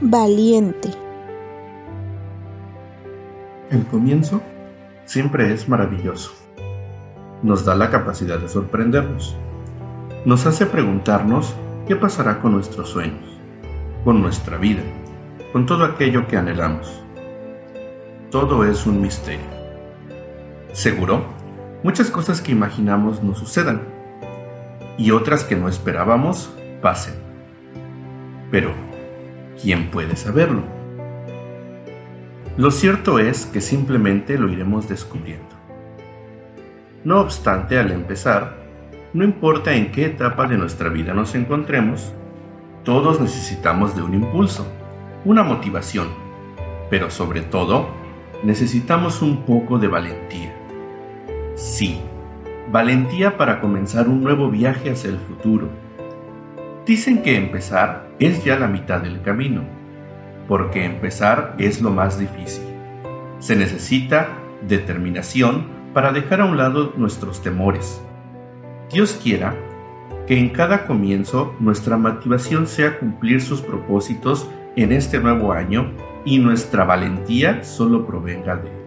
valiente. El comienzo siempre es maravilloso. Nos da la capacidad de sorprendernos. Nos hace preguntarnos qué pasará con nuestros sueños, con nuestra vida, con todo aquello que anhelamos. Todo es un misterio. Seguro, muchas cosas que imaginamos no sucedan y otras que no esperábamos pasen. Pero, ¿quién puede saberlo? Lo cierto es que simplemente lo iremos descubriendo. No obstante, al empezar, no importa en qué etapa de nuestra vida nos encontremos, todos necesitamos de un impulso, una motivación, pero sobre todo, necesitamos un poco de valentía. Sí, valentía para comenzar un nuevo viaje hacia el futuro. Dicen que empezar es ya la mitad del camino porque empezar es lo más difícil. Se necesita determinación para dejar a un lado nuestros temores. Dios quiera que en cada comienzo nuestra motivación sea cumplir sus propósitos en este nuevo año y nuestra valentía solo provenga de Él.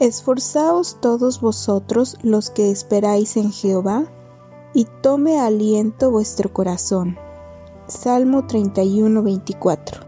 Esforzaos todos vosotros los que esperáis en Jehová, y tome aliento vuestro corazón Salmo 31, 24.